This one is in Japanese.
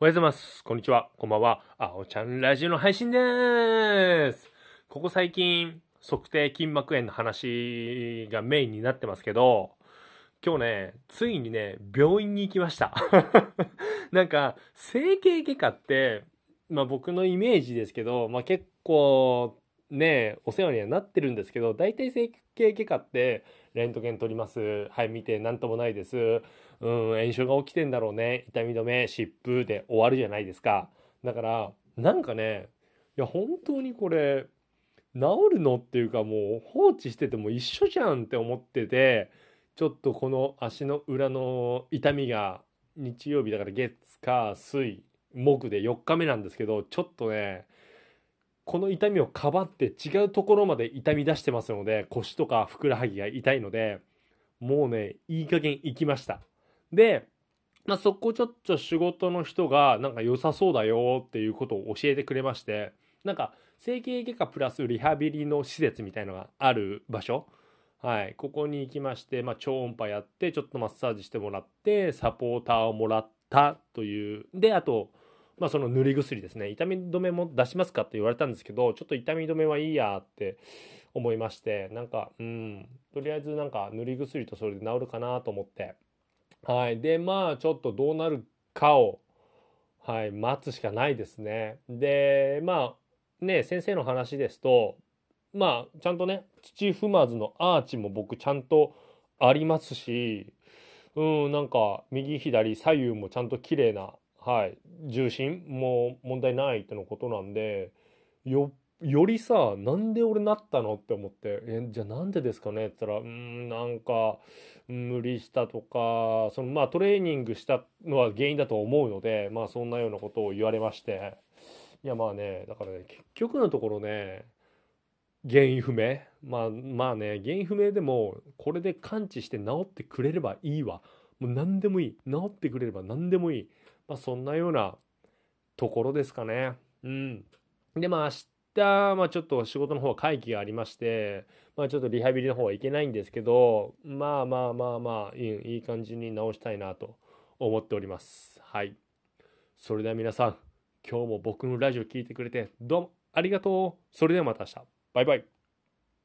おはようございます。こんにちは。こんばんは。あおちゃんラジオの配信でーす。ここ最近、測定筋膜炎の話がメインになってますけど、今日ね、ついにね、病院に行きました。なんか、整形外科って、まあ僕のイメージですけど、まあ結構、ね、お世話にはなってるんですけど、大体整形外科って、レントゲン取ります。はい、見て、なんともないです。うん、炎症が起きてんだろうね。痛み止め、湿布で終わるじゃないですか。だから、なんかね、いや、本当にこれ、治るのっていうかもう放置してても一緒じゃんって思ってて、ちょっとこの足の裏の痛みが日曜日だから月、火、水、木で4日目なんですけど、ちょっとね、この痛みをかばって違うところまで痛み出してますので、腰とかふくらはぎが痛いので、もうね、いい加減行きました。で、まあ、そこちょっと仕事の人がなんか良さそうだよっていうことを教えてくれまして、なんか整形外科プラスリハビリの施設みたいのがある場所。はい。ここに行きまして、まあ、超音波やって、ちょっとマッサージしてもらって、サポーターをもらったという。で、あと、まあ、その塗り薬ですね。痛み止めも出しますかって言われたんですけど、ちょっと痛み止めはいいやって思いまして、なんか、うん、とりあえずなんか塗り薬とそれで治るかなと思って、はい。で、まあ、ちょっとどうなるかを、はい、待つしかないですね。で、まあ、ね、先生の話ですと、まあ、ちゃんとね、土踏まずのアーチも僕ちゃんとありますし、うん、なんか、右左左右もちゃんと綺麗な、はい、重心？も問題ないってのことなんで、よ、よりさ、なんで俺なったのって思って、え、じゃあなんでですかねって言ったら、うん、なんか、無理したとか、そのまあトレーニングしたのは原因だと思うので、まあそんなようなことを言われまして、いやまあね、だからね、結局のところね、原因不明？まあまあね、原因不明でも、これで完治して治ってくれればいいわ。もう何でもいい。治ってくれれば何でもいい。まあそんなようなところですかね。うん。でまあ明日、まあちょっと仕事の方は会議がありまして、まあちょっとリハビリの方はいけないんですけど、まあまあまあまあ、いいいい感じに治したいなと思っております。はい。それでは皆さん、今日も僕のラジオ聞いてくれて、どうもありがとう。それではまた明日。バイバイ。